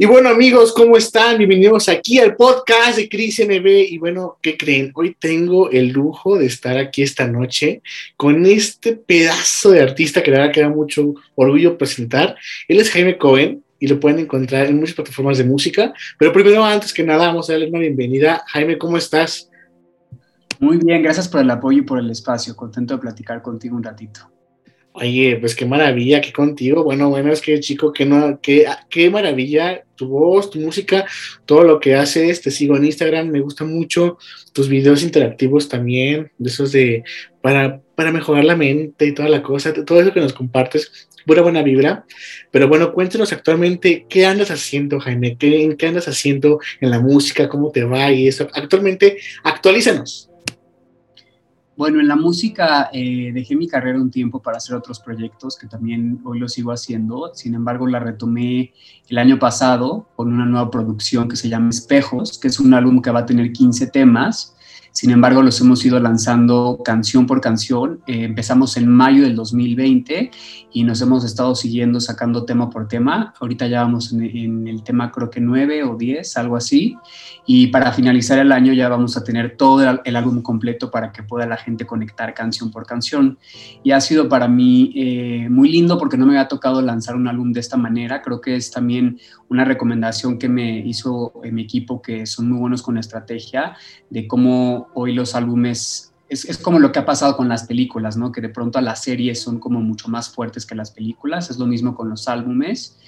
Y bueno, amigos, ¿cómo están? Bienvenidos aquí al podcast de Cris NB. Y bueno, ¿qué creen? Hoy tengo el lujo de estar aquí esta noche con este pedazo de artista que la verdad que da mucho orgullo presentar. Él es Jaime Cohen y lo pueden encontrar en muchas plataformas de música. Pero primero, antes que nada, vamos a darle una bienvenida. Jaime, ¿cómo estás? Muy bien, gracias por el apoyo y por el espacio. Contento de platicar contigo un ratito. Oye, pues qué maravilla que contigo. Bueno, bueno, es que chico, que no, qué, qué maravilla tu voz, tu música, todo lo que haces. Te sigo en Instagram, me gusta mucho tus videos interactivos también, esos de para, para mejorar la mente y toda la cosa, todo eso que nos compartes, pura buena vibra. Pero bueno, cuéntanos actualmente qué andas haciendo, Jaime, qué, qué andas haciendo en la música, cómo te va y eso. Actualmente, actualízanos. Bueno, en la música eh, dejé mi carrera un tiempo para hacer otros proyectos que también hoy lo sigo haciendo. Sin embargo, la retomé el año pasado con una nueva producción que se llama Espejos, que es un álbum que va a tener 15 temas sin embargo, los hemos ido lanzando canción por canción. Eh, empezamos en mayo del 2020 y nos hemos estado siguiendo sacando tema por tema. Ahorita ya vamos en, el tema creo que 9 o 10, algo así. Y para finalizar el año ya vamos a tener todo el, álbum completo para que pueda la gente conectar canción por canción. Y ha sido para mí eh, muy lindo porque no me había tocado lanzar un álbum de esta manera. Creo que es también una recomendación que me hizo mi equipo, que son muy buenos con estrategia, de cómo hoy los álbumes, es, como lo que ha pasado con las películas, ¿no? Que de pronto las series son como mucho más fuertes que las películas, es lo mismo con los álbumes.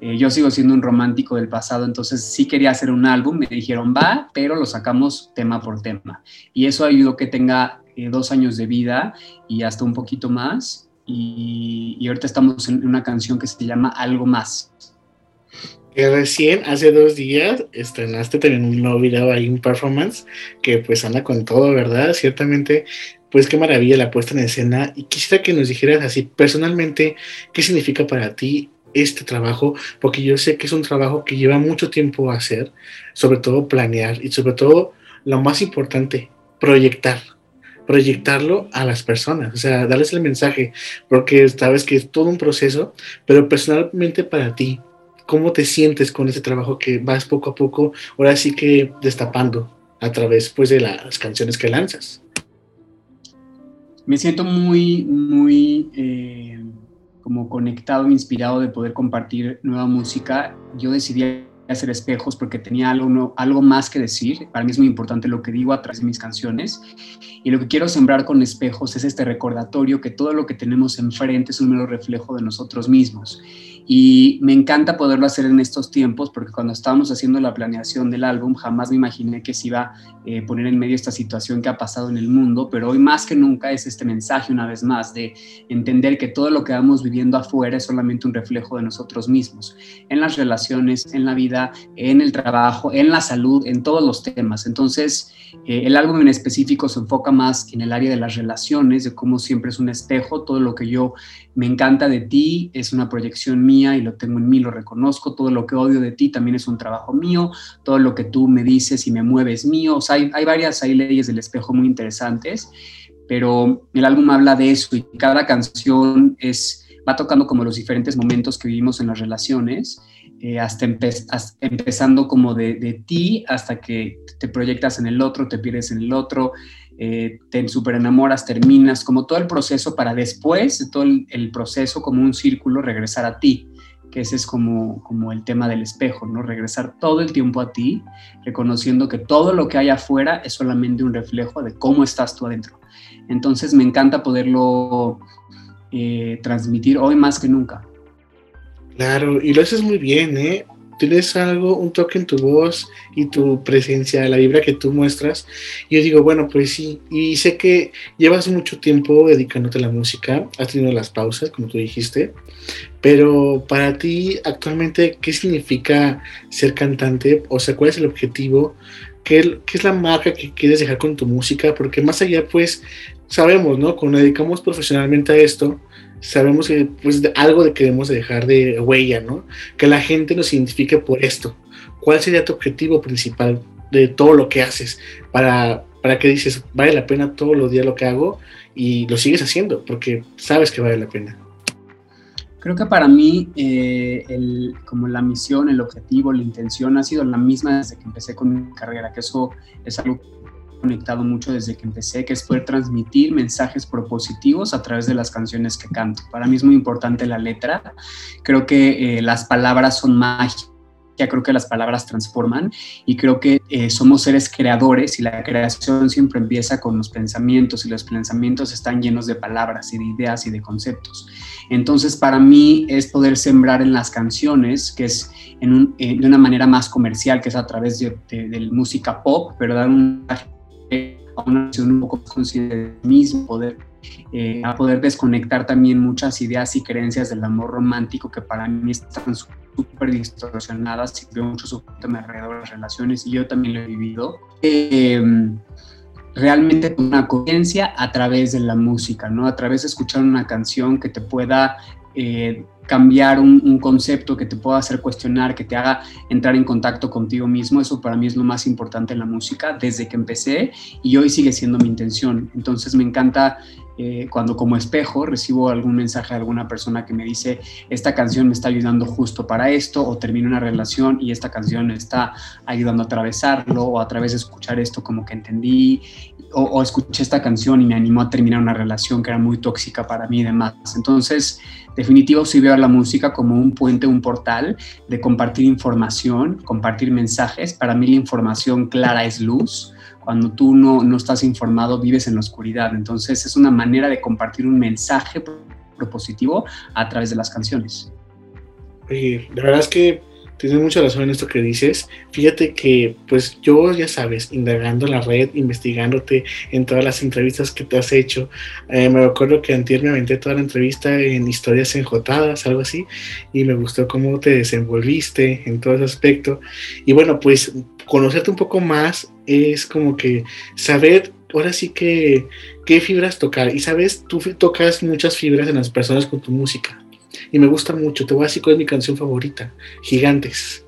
Eh, yo sigo siendo un romántico del pasado, entonces sí quería hacer un álbum, me dijeron va, pero lo sacamos tema por tema. Y eso ayudó que tenga eh, dos años de vida y hasta un poquito más. Y, y ahorita estamos en una canción que se llama Algo Más que recién, hace dos días, estrenaste también un nuevo video ahí, un performance, que pues anda con todo, ¿verdad? Ciertamente, pues qué maravilla la puesta en escena. Y quisiera que nos dijeras así, personalmente, qué significa para ti este trabajo, porque yo sé que es un trabajo que lleva mucho tiempo hacer, sobre todo planear y sobre todo, lo más importante, proyectar proyectarlo a las personas, o sea, darles el mensaje, porque sabes que es todo un proceso, pero personalmente para ti, ¿Cómo te sientes con ese trabajo que vas poco a poco, ahora sí que destapando a través pues, de las canciones que lanzas? Me siento muy, muy eh, como conectado, inspirado de poder compartir nueva música. Yo decidí hacer espejos porque tenía algo, algo más que decir. Para mí es muy importante lo que digo a través de mis canciones. Y lo que quiero sembrar con espejos es este recordatorio que todo lo que tenemos enfrente es un mero reflejo de nosotros mismos y me encanta poderlo hacer en estos tiempos porque cuando estábamos haciendo la planeación del álbum jamás me imaginé que se iba a eh, poner en medio esta situación que ha pasado en el mundo, pero hoy más que nunca es este mensaje una vez más de entender que todo lo que vamos viviendo afuera es solamente un reflejo de nosotros mismos, en las relaciones, en la vida, en el trabajo, en la salud, en todos los temas. Entonces, eh, el álbum en específico se enfoca más en el área de las relaciones, de cómo siempre es un espejo, todo lo que yo me encanta de ti es una proyección mía y lo tengo en mí, lo reconozco, todo lo que odio de ti también es un trabajo mío, todo lo que tú me dices y me mueves mío, o sea, hay, varias hay leyes del espejo muy interesantes, pero el álbum habla de eso y cada canción es, va tocando como los diferentes momentos que vivimos en las relaciones, eh, hasta, empezando como de ti hasta que te proyectas en el otro, te pierdes en el otro, eh, te super enamoras, terminas, como todo el proceso para después de todo el, proceso, como un círculo, regresar a ti, que ese es como, como el tema del espejo, ¿no? Regresar todo el tiempo a ti, reconociendo que todo lo que hay afuera es solamente un reflejo de cómo estás tú adentro. Entonces me encanta poderlo eh, transmitir hoy más que nunca. Claro, y lo haces muy bien, ¿eh? Tienes algo, un toque en tu voz y tu presencia, la vibra que tú muestras. Y yo digo, bueno, pues sí, y sé que llevas mucho tiempo dedicándote a la música, has tenido las pausas, como tú dijiste, pero para ti actualmente, ¿qué significa ser cantante? O sea, ¿cuál es el objetivo? ¿Qué, qué es la marca que quieres dejar con tu música? Porque más allá, pues, sabemos, ¿no? Cuando dedicamos profesionalmente a esto, sabemos que pues algo que debemos dejar de huella, ¿no? Que la gente nos identifique por esto. ¿Cuál sería tu objetivo principal de todo lo que haces para, para que dices, vale la pena todos los días lo que hago y lo sigues haciendo porque sabes que vale la pena? Creo que para mí, eh, como la misión, el objetivo, la intención ha sido la misma desde que empecé con mi carrera, que eso es algo conectado mucho desde que empecé, que es poder transmitir mensajes propositivos a través de las canciones que canto. Para mí es muy importante la letra. Creo que eh, las palabras son mágicas ya creo que las palabras transforman y creo que eh, somos seres creadores y la creación siempre empieza con los pensamientos y los pensamientos están llenos de palabras y de ideas y de conceptos. Entonces para mí es poder sembrar en las canciones, que es en eh, de una manera más comercial, que es a través de, de música pop, pero dar un a una un poco consciente de mismo, poder, eh, a poder desconectar también muchas ideas y creencias del amor romántico que para mí están súper distorsionadas y veo mucho sufrimiento alrededor de las relaciones y yo también lo he vivido. Em, realmente una conciencia a través de la música, ¿no? A través de escuchar una canción que te pueda eh, cambiar un, concepto que te pueda hacer cuestionar, que te haga entrar en contacto contigo mismo, eso para mí es lo más importante en la música desde que empecé y hoy sigue siendo mi intención. Entonces me encanta eh, cuando como espejo recibo algún mensaje de alguna persona que me dice, esta canción me está ayudando justo para esto, o termino una relación y esta canción me está ayudando a atravesarlo, o a través de escuchar esto como que entendí, o, o escuché esta canción y me animó a terminar una relación que era muy tóxica para mí y demás. Entonces, definitivo sí veo a la música como un puente, un portal de compartir información, compartir mensajes. Para mí la información clara es luz. Cuando tú no, no estás informado, vives en la oscuridad. Entonces es una manera de compartir un mensaje propositivo a través de las canciones. Oye, la verdad es que tienes mucha razón en esto que dices. Fíjate que, pues yo, ya sabes, indagando en la red, investigándote en todas las entrevistas que te has hecho, eh, me acuerdo que antes me aventé toda la entrevista en historias enjotadas, algo así, y me gustó cómo te desenvolviste en todo ese aspecto. Y bueno, pues conocerte un poco más es como que saber ahora sí que qué fibras tocar. Y sabes, tú tocas muchas fibras en las personas con tu música y me gusta mucho. Te voy a decir cuál es mi canción favorita, Gigantes,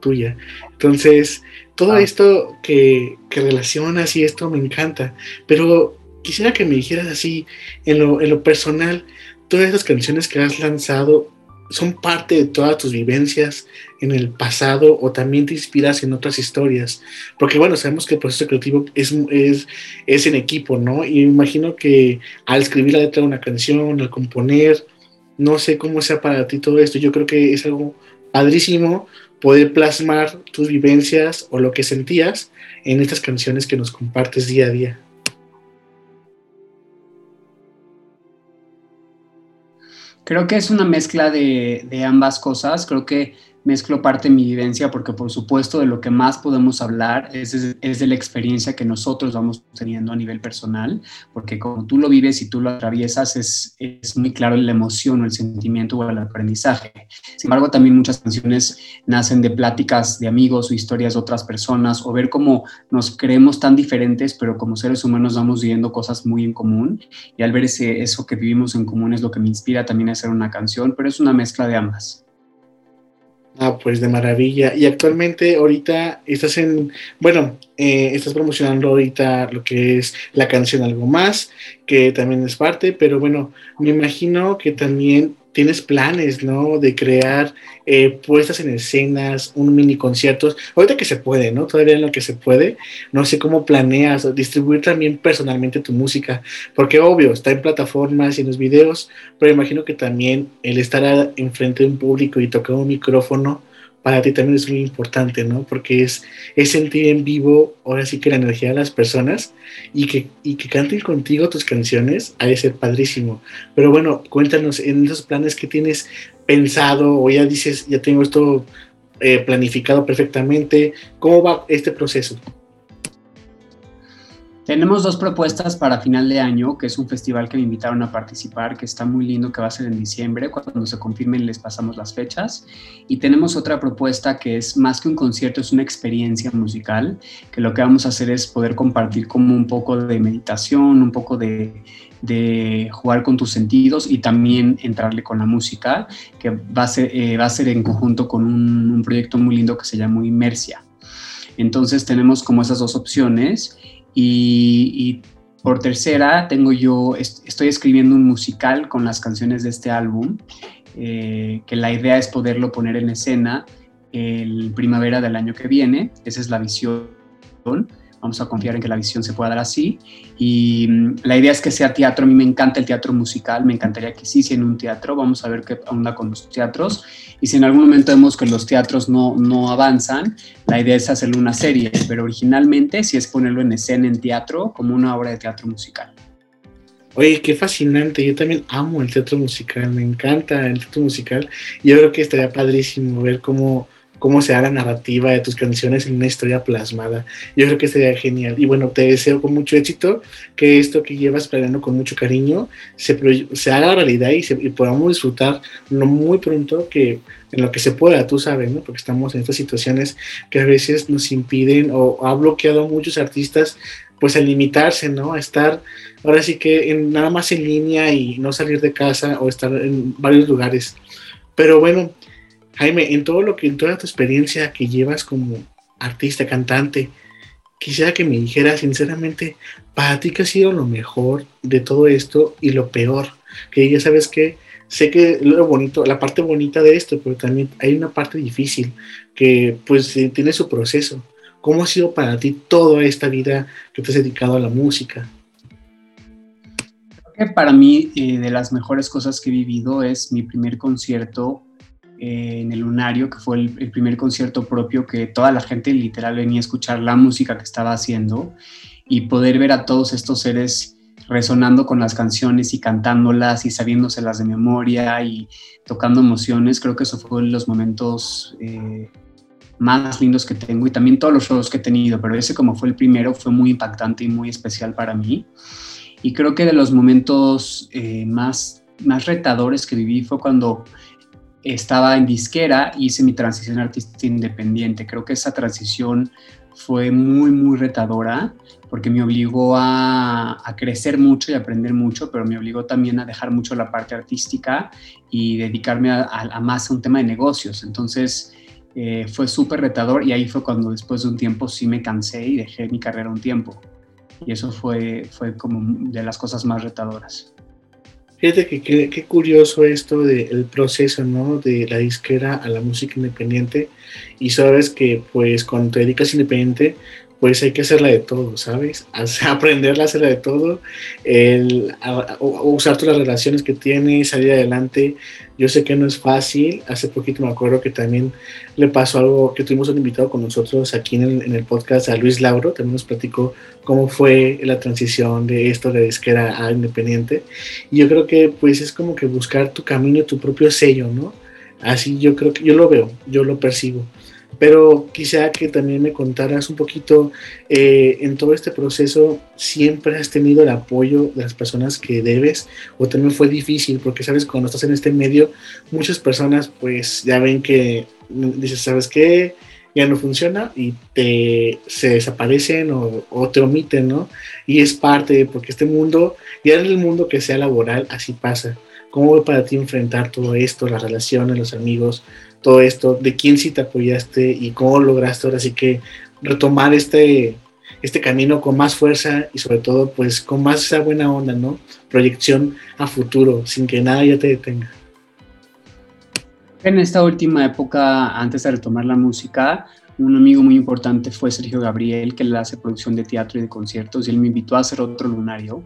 tuya. Entonces, todo ah. esto que, que, relacionas y esto me encanta, pero quisiera que me dijeras así, en lo, en lo personal, todas esas canciones que has lanzado son parte de todas tus vivencias en el pasado o también te inspiras en otras historias. Porque bueno, sabemos que el proceso creativo es, es, es en equipo, ¿no? Y imagino que al escribir la letra de una canción, al componer, no sé cómo sea para ti todo esto. Yo creo que es algo padrísimo poder plasmar tus vivencias o lo que sentías en estas canciones que nos compartes día a día. Creo que es una mezcla de, de ambas cosas. Creo que mezclo parte de mi vivencia porque por supuesto de lo que más podemos hablar es, de la experiencia que nosotros vamos teniendo a nivel personal, porque como tú lo vives y tú lo atraviesas es, es muy claro la emoción o el sentimiento o el aprendizaje. Sin embargo, también muchas canciones nacen de pláticas de amigos o historias de otras personas o ver cómo nos creemos tan diferentes, pero como seres humanos vamos viviendo cosas muy en común y al ver ese, eso que vivimos en común es lo que me inspira también a hacer una canción, pero es una mezcla de ambas. Ah, pues de maravilla. Y actualmente, ahorita estás en, bueno, eh, estás promocionando ahorita lo que es la canción Algo Más, que también es parte, pero bueno, me imagino que también tienes planes, ¿no? De crear eh, puestas en escenas, un mini conciertos. Ahorita que se puede, ¿no? Todavía en lo que se puede. No sé cómo planeas distribuir también personalmente tu música, porque obvio, está en plataformas y en los videos, pero imagino que también el estar enfrente de un público y tocar un micrófono para ti también es muy importante, ¿no? Porque es, es sentir en vivo, ahora sí que la energía de las personas y que, y que canten contigo tus canciones, ha de ser padrísimo. Pero bueno, cuéntanos en esos planes que tienes pensado o ya dices, ya tengo esto eh, planificado perfectamente, ¿cómo va este proceso? Tenemos dos propuestas para final de año, que es un festival que me invitaron a participar, que está muy lindo, que va a ser en diciembre. Cuando se confirmen les pasamos las fechas. Y tenemos otra propuesta que es más que un concierto, es una experiencia musical, que lo que vamos a hacer es poder compartir como un poco de meditación, un poco de, jugar con tus sentidos y también entrarle con la música, que va a ser, eh, va a ser en conjunto con un, un proyecto muy lindo que se llama Inmersia. Entonces tenemos como esas dos opciones y, por tercera, tengo yo, estoy escribiendo un musical con las canciones de este álbum. eh, que la idea es poderlo poner en escena el primavera del año que viene. Esa es la visión. Vamos a confiar en que la visión se pueda dar así. Y mm, la idea es que sea teatro. A mí me encanta el teatro musical. Me encantaría que sí sea en un teatro. Vamos a ver qué onda con los teatros. Y si en algún momento vemos que los teatros no, no avanzan, la idea es hacerlo una serie. Pero originalmente sí es ponerlo en escena en teatro como una obra de teatro musical. Oye, qué fascinante. Yo también amo el teatro musical. Me encanta el teatro musical. Yo creo que estaría padrísimo ver cómo cómo se la narrativa de tus canciones en una historia plasmada. Yo creo que sería genial. Y bueno, te deseo con mucho éxito que esto que llevas planeando con mucho cariño se, se haga realidad y, podamos disfrutar no muy pronto que en lo que se pueda, tú sabes, ¿no? Porque estamos en estas situaciones que a veces nos impiden o ha bloqueado a muchos artistas pues a limitarse, ¿no? A estar ahora sí que en, nada más en línea y no salir de casa o estar en varios lugares. Pero bueno, Jaime, en todo lo que, en toda tu experiencia que llevas como artista, cantante, quisiera que me dijeras sinceramente, para ti qué ha sido lo mejor de todo esto y lo peor, que ya sabes que sé que lo bonito, la parte bonita de esto, pero también hay una parte difícil que pues eh, tiene su proceso. ¿Cómo ha sido para ti toda esta vida que te has dedicado a la música? Creo que para mí eh, de las mejores cosas que he vivido es mi primer concierto eh, en el Lunario, que fue el, primer concierto propio que toda la gente literal venía a escuchar la música que estaba haciendo y poder ver a todos estos seres resonando con las canciones y cantándolas y sabiéndoselas de memoria y tocando emociones, creo que eso fue los momentos eh, más lindos que tengo y también todos los shows que he tenido, pero ese como fue el primero fue muy impactante y muy especial para mí. Y creo que de los momentos eh, más, más retadores que viví fue cuando estaba en disquera hice mi transición artista independiente. Creo que esa transición fue muy, muy retadora porque me obligó a, crecer mucho y aprender mucho, pero me obligó también a dejar mucho la parte artística y dedicarme a, más a un tema de negocios. Entonces eh, fue súper retador y ahí fue cuando después de un tiempo sí me cansé y dejé mi carrera un tiempo. Y eso fue, fue como de las cosas más retadoras. Fíjate que qué curioso esto del proceso, ¿no? De la disquera a la música independiente. Y sabes que, pues, cuando te dedicas independiente, pues hay que hacerla de todo, ¿sabes? Aprenderla a hacerla de todo, el, usar todas las relaciones que tienes, salir adelante. Yo sé que no es fácil. Hace poquito me acuerdo que también le pasó algo que tuvimos un invitado con nosotros aquí en el, podcast, a Luis Lauro. También nos platicó cómo fue la transición de esto de disquera a independiente. Y yo creo que pues es como que buscar tu camino, tu propio sello, ¿no? Así yo creo que yo lo veo, yo lo percibo pero quisiera que también me contaras un poquito eh, en todo este proceso, ¿siempre has tenido el apoyo de las personas que debes o también fue difícil? Porque sabes, cuando estás en este medio, muchas personas pues ya ven que dices, ¿sabes qué? Ya no funciona y te, se desaparecen o, o te omiten, ¿no? Y es parte, porque este mundo, ya en el mundo que sea laboral, así pasa. ¿Cómo fue para ti enfrentar todo esto, las relaciones, los amigos, todo esto, de quién sí te apoyaste y cómo lograste ahora sí que retomar este, este camino con más fuerza y sobre todo pues con más esa buena onda, ¿no? Proyección a futuro, sin que nada ya te detenga. En esta última época, antes de retomar la música, un amigo muy importante fue Sergio Gabriel, que le hace producción de teatro y de conciertos, y él me invitó a hacer otro lunario,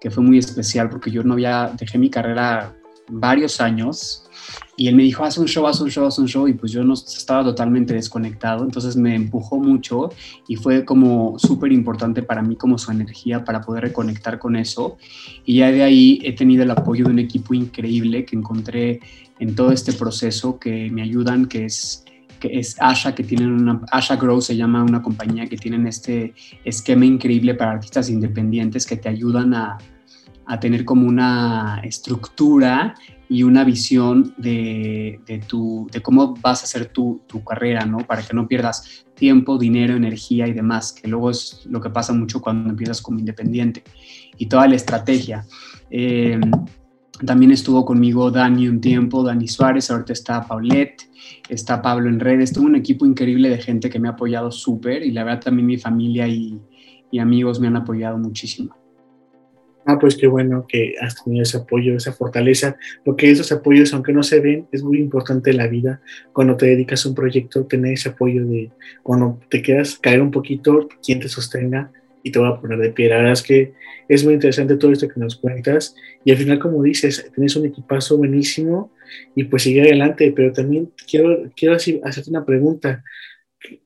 que fue muy especial porque yo no había, dejé mi carrera varios años y él me dijo, haz un show, haz un show, haz un show, y pues yo no estaba totalmente desconectado, entonces me empujó mucho y fue como súper importante para mí como su energía para poder reconectar con eso. Y ya de ahí he tenido el apoyo de un equipo increíble que encontré en todo este proceso que me ayudan, que es que es Asha, que tienen una, Asha Grow se llama una compañía que tienen este esquema increíble para artistas independientes que te ayudan a, a tener como una estructura y una visión de, de, tu, de cómo vas a hacer tu, tu, carrera, ¿no? Para que no pierdas tiempo, dinero, energía y demás, que luego es lo que pasa mucho cuando empiezas como independiente. Y toda la estrategia. Eh, también estuvo conmigo Dani un tiempo, Dani Suárez, ahorita está Paulette, está Pablo en redes, tuve un equipo increíble de gente que me ha apoyado súper y la verdad también mi familia y amigos me han apoyado muchísimo. Ah, pues qué bueno que has tenido ese apoyo, esa fortaleza, porque esos apoyos, aunque no se ven, es muy importante en la vida. Cuando te dedicas a un proyecto, tener ese apoyo de cuando te quedas caer un poquito, quien te sostenga y te va a poner de pie. La verdad es que es muy interesante todo esto que nos cuentas y al final, como dices, tienes un equipazo buenísimo y pues sigue adelante, pero también quiero, quiero hacerte una pregunta.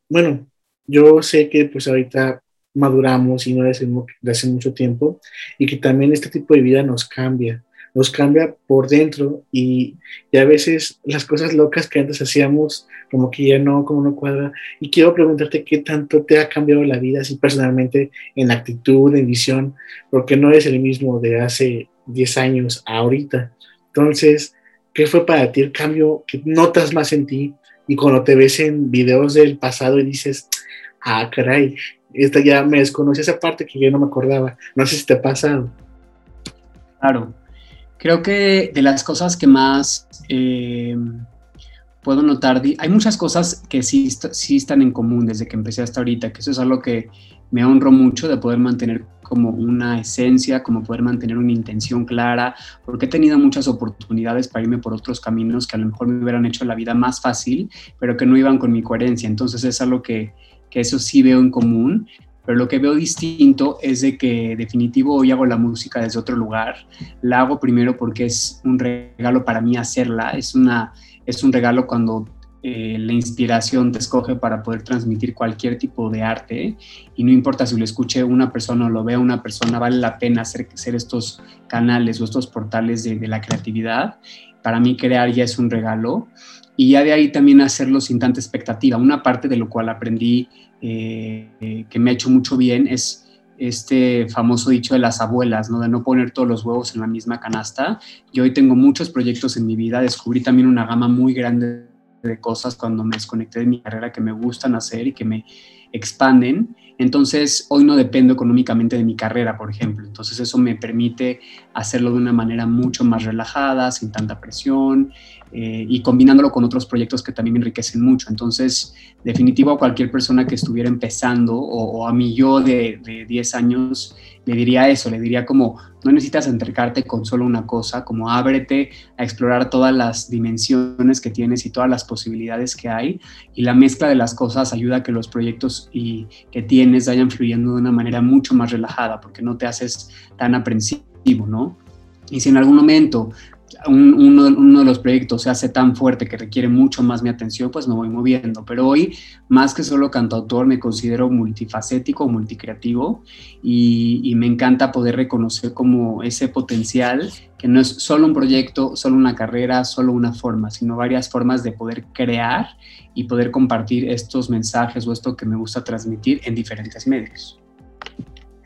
Bueno, yo sé que pues ahorita maduramos y no de hace mucho tiempo y que también este tipo de vida nos cambia, nos cambia por dentro y, y, a veces las cosas locas que antes hacíamos como que ya no, como no cuadra. Y quiero preguntarte qué tanto te ha cambiado la vida así personalmente en actitud, en visión, porque no eres el mismo de hace 10 años a ahorita. Entonces, ¿qué fue para ti el cambio que notas más en ti? Y cuando te ves en videos del pasado y dices, ah, caray, esta ya me desconocí esa parte que yo no me acordaba. No sé si te ha pasado. Claro. Creo que de las cosas que más eh, puedo notar, hay muchas cosas que sí, sí están en común desde que empecé hasta ahorita, que eso es algo que me honro mucho de poder mantener como una esencia, como poder mantener una intención clara, porque he tenido muchas oportunidades para irme por otros caminos que a lo mejor me hubieran hecho la vida más fácil, pero que no iban con mi coherencia. Entonces es algo que, que eso sí veo en común, pero lo que veo distinto es de que definitivo hoy hago la música desde otro lugar. La hago primero porque es un regalo para mí hacerla, es, una, es un regalo cuando eh, la inspiración te escoge para poder transmitir cualquier tipo de arte y no importa si lo escuche una persona o lo vea una persona, vale la pena hacer, estos canales o estos portales de la creatividad. Para mí crear ya es un regalo y ya de ahí también hacerlo sin tanta expectativa. Una parte de lo cual aprendí eh, que me ha hecho mucho bien es este famoso dicho de las abuelas, ¿no? de no poner todos los huevos en la misma canasta. Yo hoy tengo muchos proyectos en mi vida, descubrí también una gama muy grande de cosas cuando me desconecté de mi carrera que me gustan hacer y que me expanden. Entonces, hoy no dependo económicamente de mi carrera, por ejemplo. Entonces, eso me permite hacerlo de una manera mucho más relajada, sin tanta presión eh, y combinándolo con otros proyectos que también enriquecen mucho. Entonces, definitivo a cualquier persona que estuviera empezando o, a mí yo de, de 10 años, le diría eso, le diría como, no necesitas acercarte con solo una cosa, como ábrete a explorar todas las dimensiones que tienes y todas las posibilidades que hay. Y la mezcla de las cosas ayuda a que los proyectos y, que tienes vayan fluyendo de una manera mucho más relajada, porque no te haces tan aprensivo, ¿no? Y si en algún momento uno, de los proyectos se hace tan fuerte que requiere mucho más mi atención, pues me voy moviendo. Pero hoy, más que solo cantautor, me considero multifacético, multicreativo y, y me encanta poder reconocer como ese potencial que no es solo un proyecto, solo una carrera, solo una forma, sino varias formas de poder crear y poder compartir estos mensajes o esto que me gusta transmitir en diferentes medios.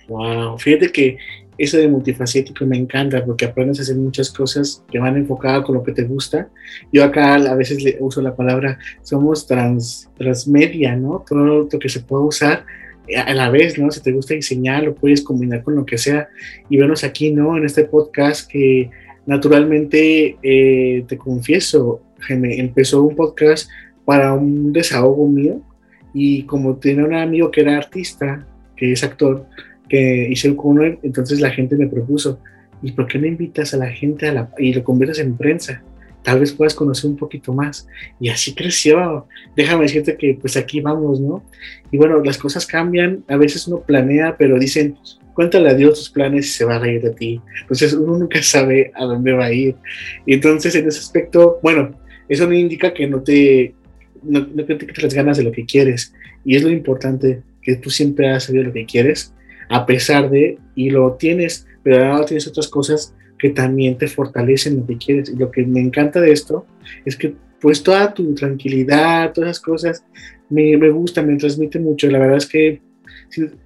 Wow, fíjate que eso de multifacético me encanta porque aprendes a hacer muchas cosas que van enfocadas con lo que te gusta. Yo acá a veces le uso la palabra, somos trans, transmedia, ¿no? Todo lo que se puede usar a la vez, ¿no? Si te gusta diseñar, lo puedes combinar con lo que sea. Y vernos aquí, ¿no? En este podcast que naturalmente, eh, te confieso, Gene, empezó un podcast para un desahogo mío y como tenía un amigo que era artista, que es actor, que hice con él, entonces la gente me propuso, ¿y por qué no invitas a la gente a la, y lo conviertes en prensa? Tal vez puedas conocer un poquito más. Y así creció. Déjame decirte que pues aquí vamos, ¿no? Y bueno, las cosas cambian, a veces uno planea, pero dicen, cuéntale a Dios tus planes y se va a reír de ti. Entonces uno nunca sabe a dónde va a ir. Y entonces en ese aspecto, bueno, eso no indica que no te, no, no te quites las ganas de lo que quieres. Y es lo importante, que tú siempre has sabido lo que quieres a pesar de, y lo tienes, pero ahora tienes otras cosas que también te fortalecen lo que quieres. Y lo que me encanta de esto es que pues toda tu tranquilidad, todas esas cosas, me, me gusta, me transmite mucho. La verdad es que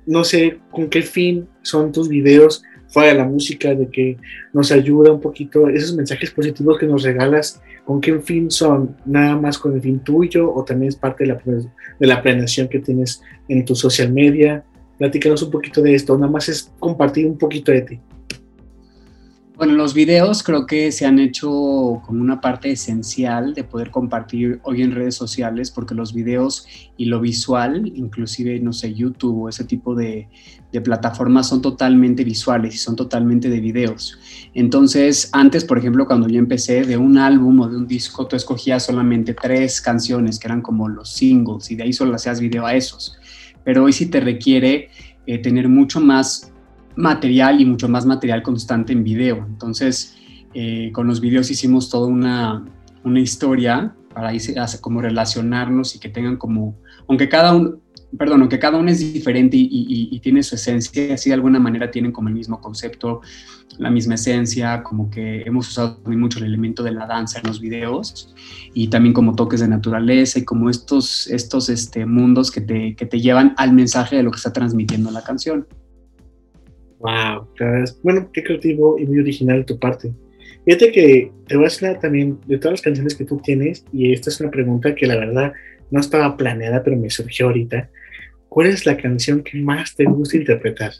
no sé con qué fin son tus videos fuera de la música, de que nos ayuda un poquito, esos mensajes positivos que nos regalas, ¿con qué fin son? ¿Nada más con el fin tuyo o también es parte de la, de la planeación que tienes en tu social media? Platícanos un poquito de esto, nada más es compartir un poquito de ti. Bueno, los videos creo que se han hecho como una parte esencial de poder compartir hoy en redes sociales, porque los videos y lo visual, inclusive, no sé, YouTube o ese tipo de, plataformas son totalmente visuales y son totalmente de videos. Entonces, antes, por ejemplo, cuando yo empecé de un álbum o de un disco, tú escogías solamente tres canciones que eran como los singles y de ahí solo hacías video a esos. Pero hoy sí te requiere eh, tener mucho más material y mucho más material constante en video. Entonces, eh, con los videos hicimos toda una, una historia para ahí como relacionarnos y que tengan como, aunque cada uno, perdón, aunque cada uno es diferente y, tiene su esencia, así de alguna manera tienen como el mismo concepto, la misma esencia, como que hemos usado muy mucho el elemento de la danza en los videos y también como toques de naturaleza y como estos, estos este, mundos que te, que te llevan al mensaje de lo que está transmitiendo la canción. Wow, bueno, qué creativo y muy original de tu parte. Fíjate que te voy a decir también de todas las canciones que tú tienes, y esta es una pregunta que la verdad no estaba planeada, pero me surgió ahorita. ¿Cuál es la canción que más te gusta interpretar?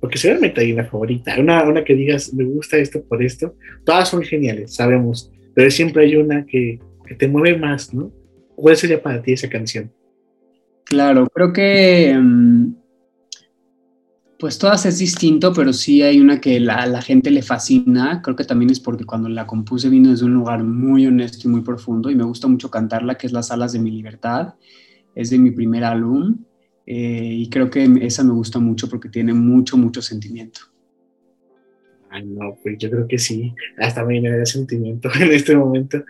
Porque seguramente hay una favorita, una, una que digas, me gusta esto por esto. Todas son geniales, sabemos, pero siempre hay una que, que te mueve más, ¿no? ¿Cuál sería para ti esa canción? Claro, creo que mm, pues todas es distinto, pero sí hay una que la, la gente le fascina. Creo que también es porque cuando la compuse vino desde un lugar muy honesto y muy profundo y me gusta mucho cantarla, que es Las alas de mi libertad. Es de mi primer álbum eh, y creo que esa me gusta mucho porque tiene mucho, mucho sentimiento. Ay, no, pues yo creo que sí. Hasta me viene de sentimiento en este momento.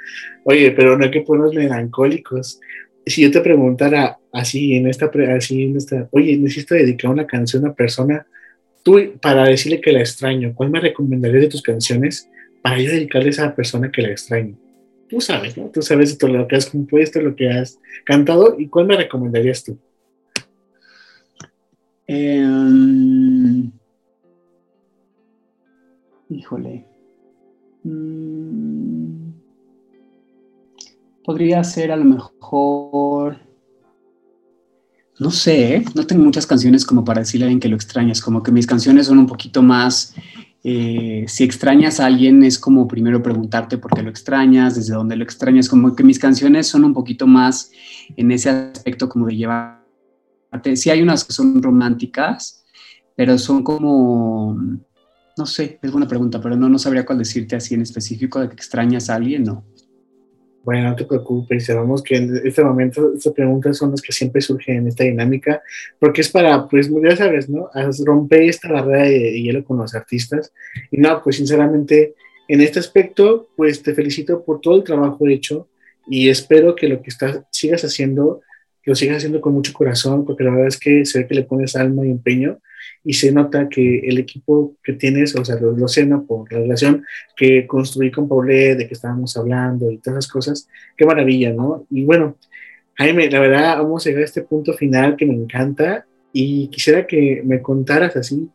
Oye, pero no hay que ponernos melancólicos si yo te preguntara así en esta, así en esta, oye, necesito dedicar una canción a una persona, tú para decirle que la extraño, ¿cuál me recomendarías de tus canciones para yo dedicarle a esa persona que la extraño? Tú sabes, ¿no? Tú sabes todo lo que has compuesto, lo que has cantado, ¿y cuál me recomendarías tú? Em, híjole. Mm, podría ser a lo mejor, no sé, ¿eh? no tengo muchas canciones como para decirle a alguien que lo extrañas, como que mis canciones son un poquito más, eh, si extrañas a alguien es como primero preguntarte por qué lo extrañas, desde dónde lo extrañas, como que mis canciones son un poquito más en ese aspecto como de llevarte, sí hay unas que son románticas, pero son como, no sé, es buena pregunta, pero no, no sabría cuál decirte así en específico de que extrañas a alguien, no. Bueno, no te preocupes, sabemos que en este momento estas preguntas son las que siempre surgen en esta dinámica, porque es para, pues ya sabes, ¿no? Romper esta barrera de, hielo con los artistas. Y no, pues sinceramente, en este aspecto, pues te felicito por todo el trabajo hecho y espero que lo que estás, sigas haciendo, lo sigas haciendo con mucho corazón, porque la verdad es que se ve que le pones alma y empeño y se nota que el equipo que tienes, o sea, lo, lo por la relación que construí con Paulé, de que estábamos hablando y todas esas cosas, qué maravilla, ¿no? Y bueno, Jaime, la verdad, vamos a llegar a este punto final que me encanta y quisiera que me contaras así,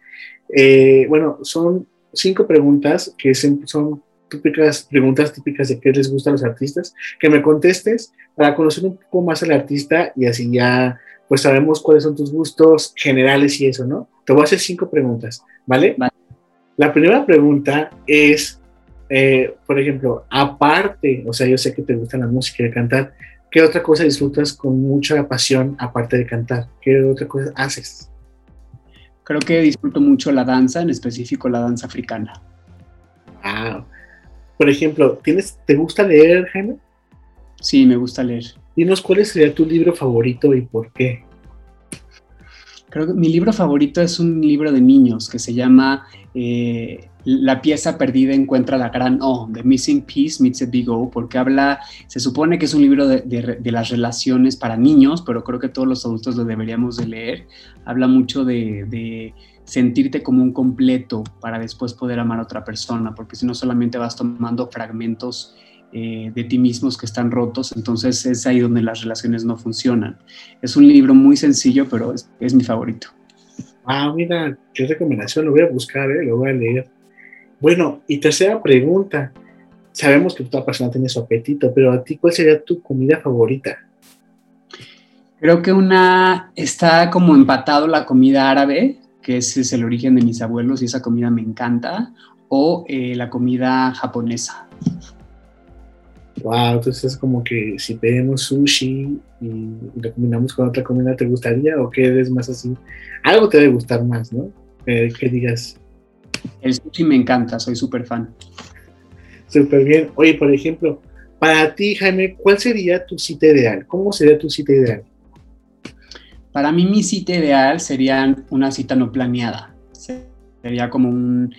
eh, bueno, son cinco preguntas que son típicas, preguntas típicas de qué les gusta a los artistas, que me contestes para conocer un poco más al artista y así ya pues sabemos cuáles son tus gustos generales y eso, ¿no? Te voy a hacer cinco preguntas, ¿vale? La primera pregunta es, eh, por ejemplo, aparte, o sea, yo sé que te gusta la música y cantar, ¿qué otra cosa disfrutas con mucha pasión aparte de cantar? ¿Qué otra cosa haces? Creo que disfruto mucho la danza, en específico la danza africana. Ah, por ejemplo, ¿tienes, ¿te gusta leer, Jaime? Sí, me gusta leer. Dinos cuál sería tu libro favorito y por qué. Creo que mi libro favorito es un libro de niños que se llama eh, La pieza perdida encuentra la gran O, The Missing Piece Meets a Big O, porque habla, se supone que es un libro de, las relaciones para niños, pero creo que todos los adultos lo deberíamos de leer. Habla mucho de, de sentirte como un completo para después poder amar a otra persona, porque si no solamente vas tomando fragmentos eh, de ti mismos que están rotos, entonces es ahí donde las relaciones no funcionan. Es un libro muy sencillo, pero es, mi favorito. Ah, mira, qué recomendación, lo voy a buscar, ¿eh? lo voy a leer. Bueno, y tercera pregunta. Sabemos que toda persona tiene su apetito, pero a ti, ¿cuál sería tu comida favorita? Creo que una está como empatado la comida árabe, que ese es el origen de mis abuelos y esa comida me encanta, o eh, la comida japonesa. Wow, entonces como que si pedimos sushi y lo combinamos con otra comida, ¿te gustaría o qué es más así? Algo te debe gustar más, ¿no? Eh, que digas. El sushi me encanta, soy súper fan. Súper bien. Oye, por ejemplo, para ti, Jaime, ¿cuál sería tu cita ideal? ¿Cómo sería tu cita ideal? Para mí mi cita ideal sería una cita no planeada. Sería como un,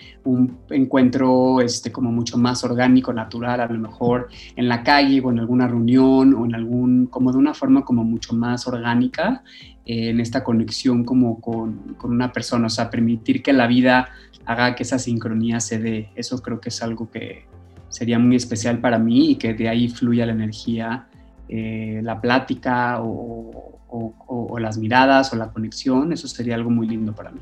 encuentro este, como mucho más orgánico, natural, a lo mejor en la calle o en alguna reunión o en algún, como de una forma como mucho más orgánica eh, en esta conexión como con, con, una persona, o sea, permitir que la vida haga que esa sincronía se dé. Eso creo que es algo que sería muy especial para mí y que de ahí fluya la energía, eh, la plática o, o las miradas o la conexión, eso sería algo muy lindo para mí.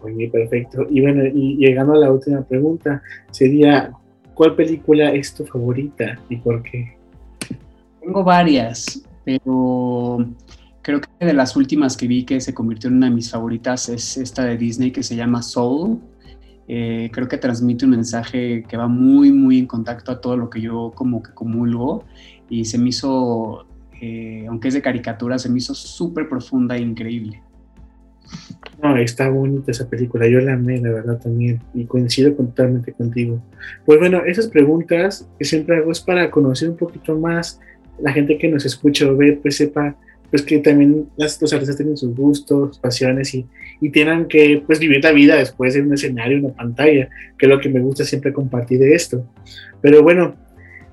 Oye, perfecto. Y bueno, y llegando a la última pregunta, sería, ¿cuál película es tu favorita y por qué? Tengo varias, pero creo que de las últimas que vi que se convirtió en una de mis favoritas es esta de Disney que se llama Soul. Eh, creo que transmite un mensaje que va muy, muy en contacto a todo lo que yo como que comulgo y se me hizo, eh, aunque es de caricatura, se me hizo súper profunda e increíble. No, está bonita esa película, yo la amé, la verdad también, y coincido totalmente contigo. Pues bueno, esas preguntas que siempre hago es para conocer un poquito más la gente que nos escucha o ve, pues sepa pues que también las, los artistas tienen sus gustos, pasiones y, y tienen que pues vivir la vida después de un escenario, una pantalla, que es lo que me gusta siempre compartir de esto. Pero bueno,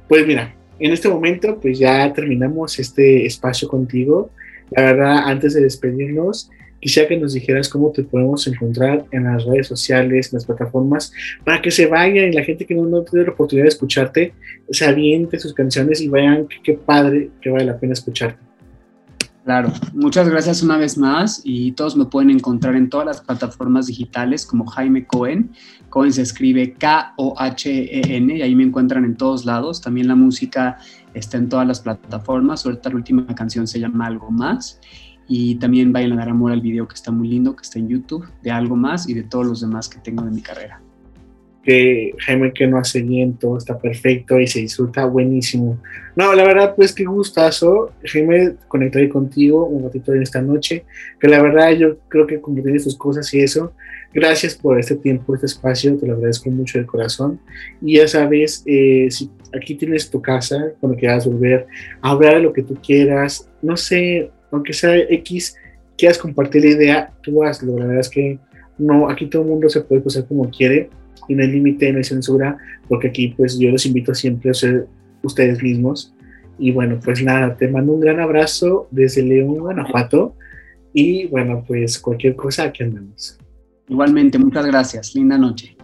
pues mira, en este momento pues ya terminamos este espacio contigo. La verdad, antes de despedirnos, Quisiera que nos dijeras cómo te podemos encontrar en las redes sociales, en las plataformas, para que se vayan y la gente que no, no tiene la oportunidad de escucharte, se aviente sus canciones y vayan, qué padre, que vale la pena escucharte. Claro, muchas gracias una vez más y todos me pueden encontrar en todas las plataformas digitales como Jaime Cohen. Cohen se escribe K-O-H-E-N y ahí me encuentran en todos lados. También la música está en todas las plataformas. Ahorita la última canción se llama Algo Más. Y también vayan a dar amor al video que está muy lindo, que está en YouTube, de algo más y de todos los demás que tengo de mi carrera. Que Jaime que no hace viento, está perfecto y se disfruta buenísimo. No, la verdad, pues qué gustazo, Jaime, conectar contigo un ratito en esta noche, que la verdad yo creo que tienes tus cosas y eso, gracias por este tiempo, este espacio, te lo agradezco mucho de corazón. Y ya sabes, eh, si aquí tienes tu casa, cuando quieras volver hablar de lo que tú quieras, no sé, aunque sea X, quieras compartir la idea, tú hazlo. La verdad es que no, aquí todo el mundo se puede pasar como quiere y no hay límite, no hay censura, porque aquí pues yo los invito siempre a ser ustedes mismos. Y bueno, pues nada, te mando un gran abrazo desde León, Guanajuato. Y bueno, pues cualquier cosa, aquí andamos. Igualmente, muchas gracias. Linda noche.